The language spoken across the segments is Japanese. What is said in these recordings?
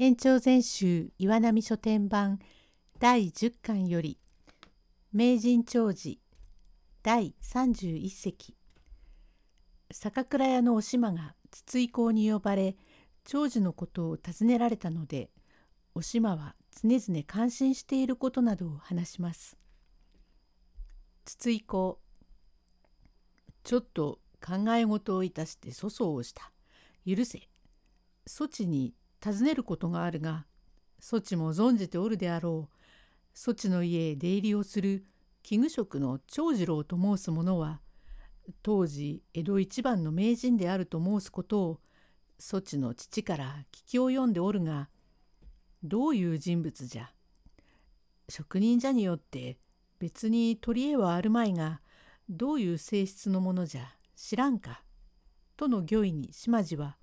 延長全集岩波書店版第10巻より名人長寿第31席酒蔵屋のお島が筒井公に呼ばれ長寿のことを尋ねられたのでお島は常々感心していることなどを話します。筒井公ちょっと考え事をいたして粗相をした。許せ。措置に尋ねることがあるが、措置も存じておるであろう。措置の家へ出入りをする器具職の長次郎と申す者は、当時江戸一番の名人であると申すことを、措置の父から聞き及んでおるが、どういう人物じゃ。職人じゃによって別に取り柄はあるまいが、どういう性質のものじゃ知らんか。との御意に島地は、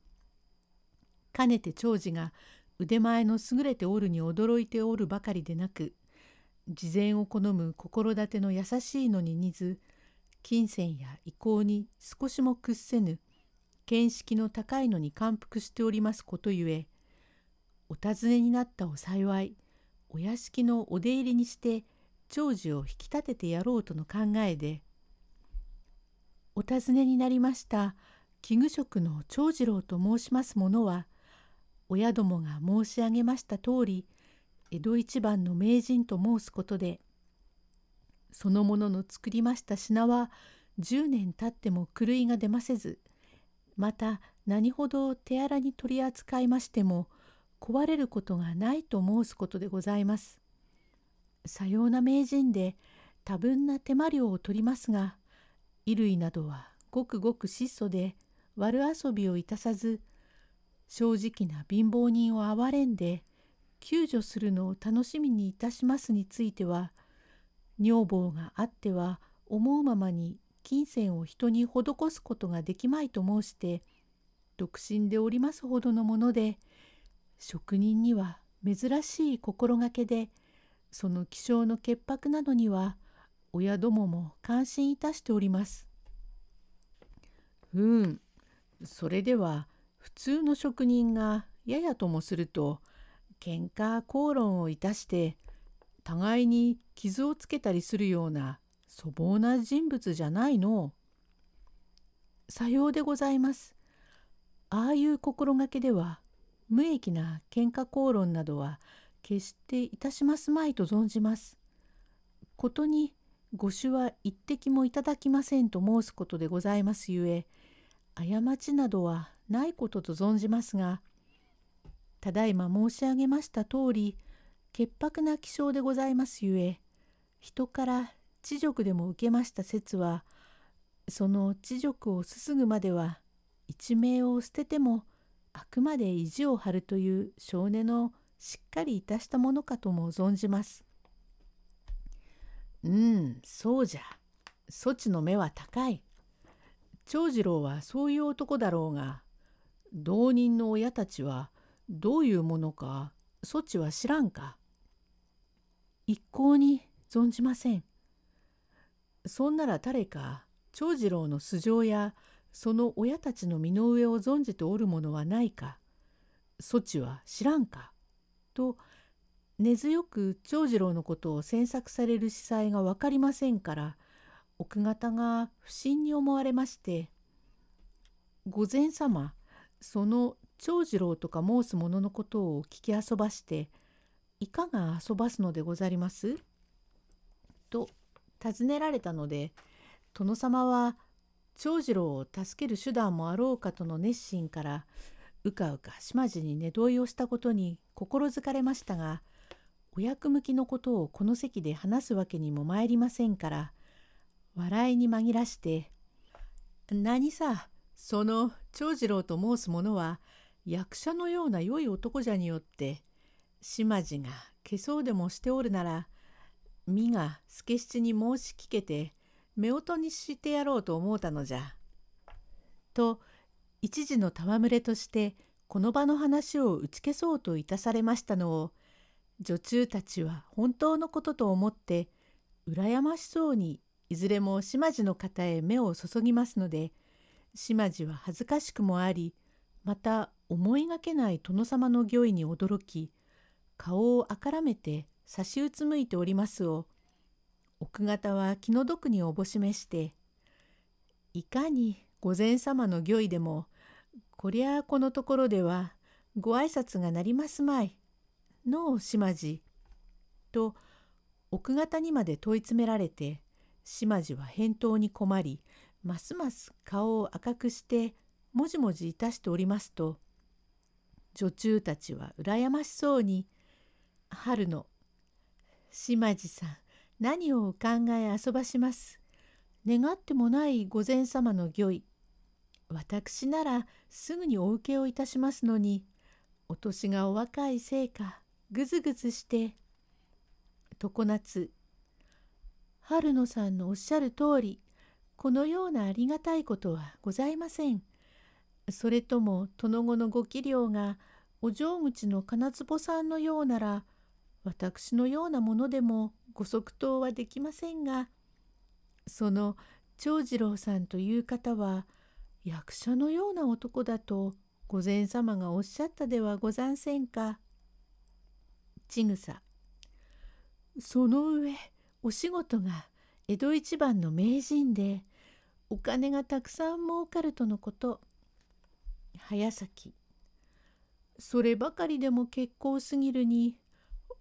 かねて長次が腕前の優れておるに驚いておるばかりでなく事前を好む心立ての優しいのに似ず金銭や意向に少しも屈せぬ見識の高いのに感服しておりますことゆえお尋ねになったお幸いお屋敷のお出入りにして長寿を引き立ててやろうとの考えで「お尋ねになりました器具職の長次郎と申します者は親どもが申し上げました通り江戸一番の名人と申すことでそのものの作りました品は10年経っても狂いが出ませずまた何ほど手荒に取り扱いましても壊れることがないと申すことでございます。さような名人で多分な手間料を取りますが衣類などはごくごく質素で悪遊びをいたさず正直な貧乏人を憐れんで救助するのを楽しみにいたしますについては女房があっては思うままに金銭を人に施すことができまいと申して独身でおりますほどのもので職人には珍しい心がけでその気性の潔白などには親どもも感心いたしております。うん、それでは普通の職人がややともすると喧嘩口論をいたして互いに傷をつけたりするような粗暴な人物じゃないの。さようでございます。ああいう心がけでは無益な喧嘩口論などは決していたしますまいと存じます。ことにご酒は一滴もいただきませんと申すことでございますゆえ過ちなどはないことと存じますがただいま申し上げました通り潔白な気性でございますゆえ人から知辱でも受けました説はその知辱をすすぐまでは一命を捨ててもあくまで意地を張るという少年のしっかりいたしたものかとも存じます。うん、そうじゃ。そちの目は高い。長次郎はそういう男だろうが同人の親たちはどういうものかそちは知らんか。一向に存じません。そんなら誰か長次郎の素性やその親たちの身の上を存じておるものはないか。そちは知らんか。と根強く長次郎のことを詮索される司祭が分かりませんから奥方が不審に思われまして「御前様その長次郎とか申す者のことを聞き遊ばしていかが遊ばすのでござります?」と尋ねられたので殿様は長次郎を助ける手段もあろうかとの熱心からうかうか島地に寝問いをしたことに心づかれましたがお役向きのことをこの席で話すわけにも参りませんから笑いに紛らして「何さその長次郎と申す者は役者のような良い男じゃによって島地が消そうでもしておるなら身が助七に申し聞けて夫婦にしてやろうと思うたのじゃ。と一時の戯れとしてこの場の話を打ち消そうといたされましたのを女中たちは本当のことと思って羨ましそうにいずれも島地の方へ目を注ぎますので島地は恥ずかしくもありまた思いがけない殿様の御意に驚き顔をあからめて差しうつむいておりますを奥方は気の毒におぼしめして「いかに御前様の御意でもこりゃあこのところではご挨拶がなりますまい」の島地と奥方にまで問い詰められて島地は返答に困りますます顔を赤くしてもじもじいたしておりますと女中たちは羨ましそうに「春の島地さん何をお考え遊ばします？願ってもない御前様の御意。私ならすぐにお受けをいたしますのにお年がお若いせいかぐずぐずして常夏春野さんのおっしゃる通りこのようなありがたいことはございません。それとも殿子のご器量がお嬢口の金壺さんのようなら私のようなものでもご即答はできませんがその長次郎さんという方は役者のような男だと御前様がおっしゃったではござんせんか。ちぐさその上お仕事が江戸一番の名人でお金がたくさん儲かるとのこと。早咲そればかりでも結構すぎるに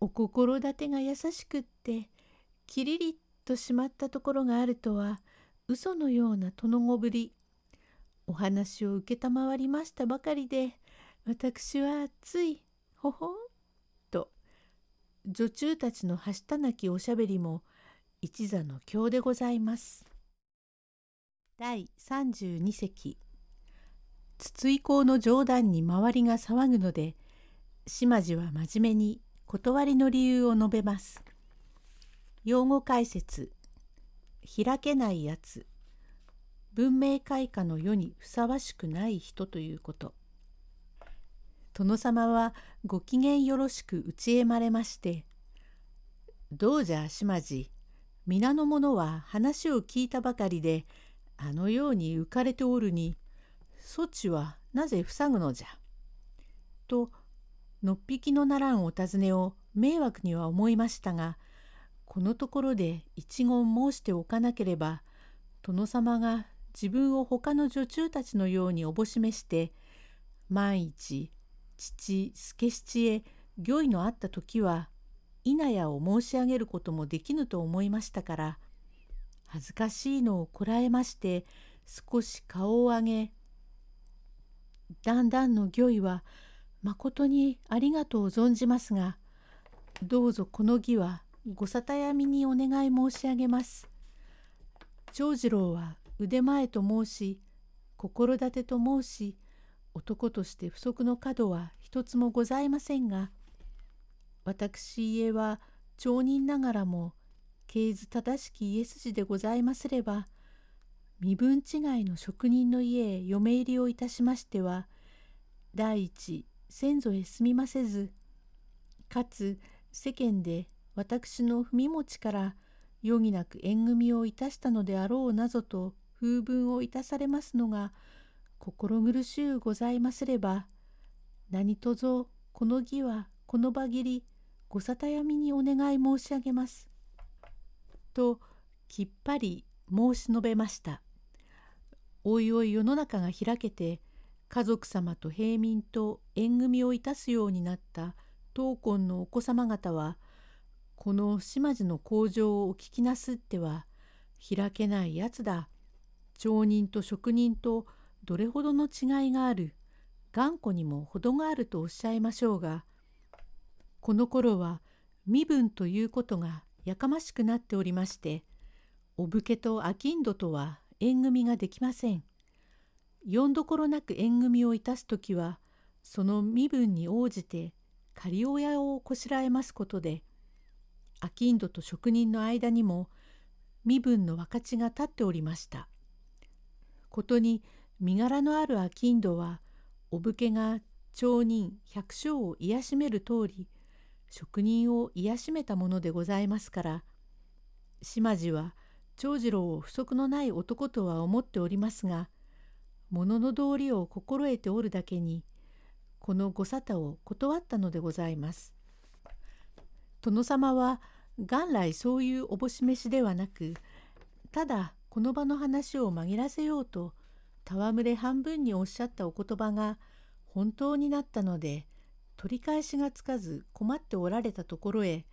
お心立てが優しくってきりりっとしまったところがあるとは嘘のような殿子ぶりお話を承りましたばかりで私はついほほんと女中たちのはしたなきおしゃべりも一座の経でございます。第32席筒井公の冗談に周りが騒ぐので島地は真面目に断りの理由を述べます。用語解説開けないやつ文明開化の世にふさわしくない人ということ。殿様はご機嫌よろしく打ちえまれまして「どうじゃ島地皆の者は話を聞いたばかりであのように浮かれておるにそちはなぜ塞ぐのじゃ」とのっぴきのならんお尋ねを迷惑には思いましたがこのところで一言申しておかなければ殿様が自分を他の女中たちのようにおぼしめして万一父助七へ御意のあった時は稲やを申し上げることもできぬと思いましたから恥ずかしいのをこらえまして少し顔を上げ「だんだんの御意はまことにありがとう存じますがどうぞこの儀はご沙汰やみにお願い申し上げます。長次郎は腕前と申し心立てと申し男として不足の角は一つもございませんが私家は町人ながらも経図正しき家筋でございますれば身分違いの職人の家へ嫁入りをいたしましては第一先祖へ住みませずかつ世間で私の踏み持ちから余儀なく縁組をいたしたのであろうなぞと風聞をいたされますのが心苦しゅうございますれば何とぞこの儀はこの場切りご沙汰やみにお願い申し上げます。ときっぱり申し述べました。おいおい世の中が開けて家族様と平民と縁組をいたすようになった当婚のお子様方はこの島津の工場をお聞きなすっては開けないやつだ町人と職人とどれほどの違いがある頑固にも程があるとおっしゃいましょうがこの頃は身分ということがやかましくなっておりましてお武家と商人とは縁組ができません。よんどころなく縁組をいたす時はその身分に応じて仮親をこしらえますことで商人と職人の間にも身分の分かちが立っておりました。ことに身柄のある商人はお武家が町人百姓を癒しめる通り職人を癒しめたものでございますから島地は長次郎を不足のない男とは思っておりますが物の道理を心得ておるだけにこのご沙汰を断ったのでございます。殿様は元来そういうおぼし飯ではなくただこの場の話を紛らせようと戯れ半分におっしゃったお言葉が本当になったので取り返しがつかず困っておられたところへ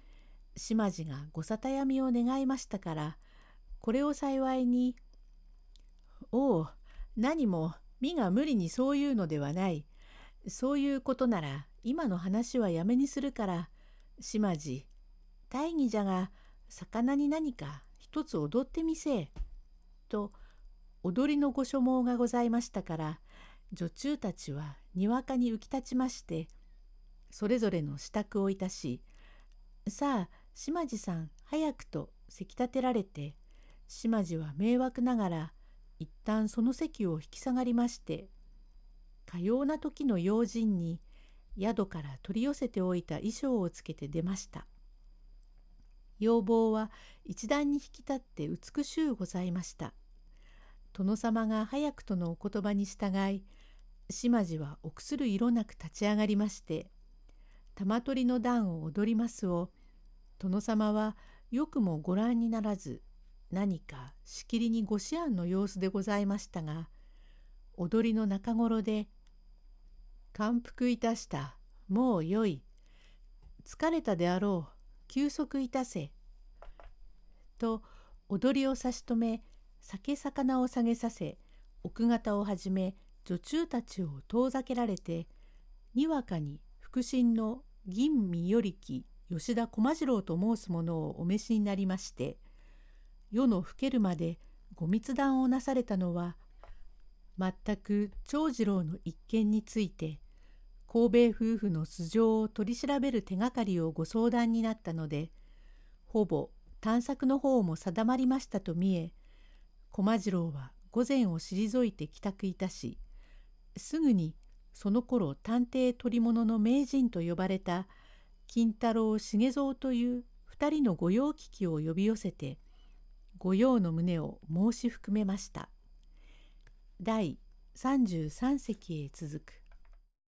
島地がご沙汰やみを願いましたからこれを幸いに「おう何も身が無理にそういうのではない。そういうことなら今の話はやめにするから島地大義じゃが魚に何か一つ踊ってみせえ」と踊りのご所望がございましたから女中たちはにわかに浮き立ちましてそれぞれの支度をいたしさあ島地さん早くとせき立てられて島地は迷惑ながら一旦その席を引き下がりましてかような時の用心に宿から取り寄せておいた衣装をつけて出ました。要望は一段に引き立って美しゅうございました。殿様が早くとのお言葉に従い島地は臆する色なく立ち上がりまして玉取りの段を踊りますを殿様はよくもご覧にならず何かしきりにご思案の様子でございましたが踊りの中頃で「感服いたしたもうよい疲れたであろう休息いたせ」と踊りを差し止め酒魚を下げさせ奥方をはじめ女中たちを遠ざけられてにわかに腹心の吟味よりき吉田駒次郎と申す者をお召しになりまして夜の更けるまでご密談をなされたのは全く長次郎の一件について神戸夫婦の素性を取り調べる手がかりをご相談になったのでほぼ探索の方も定まりましたと見え駒次郎は午前を退いて帰宅いたしすぐにその頃探偵取り物の名人と呼ばれた金太郎重蔵という二人の御用聞きを呼び寄せて御用の旨を申し含めました。第33席へ続く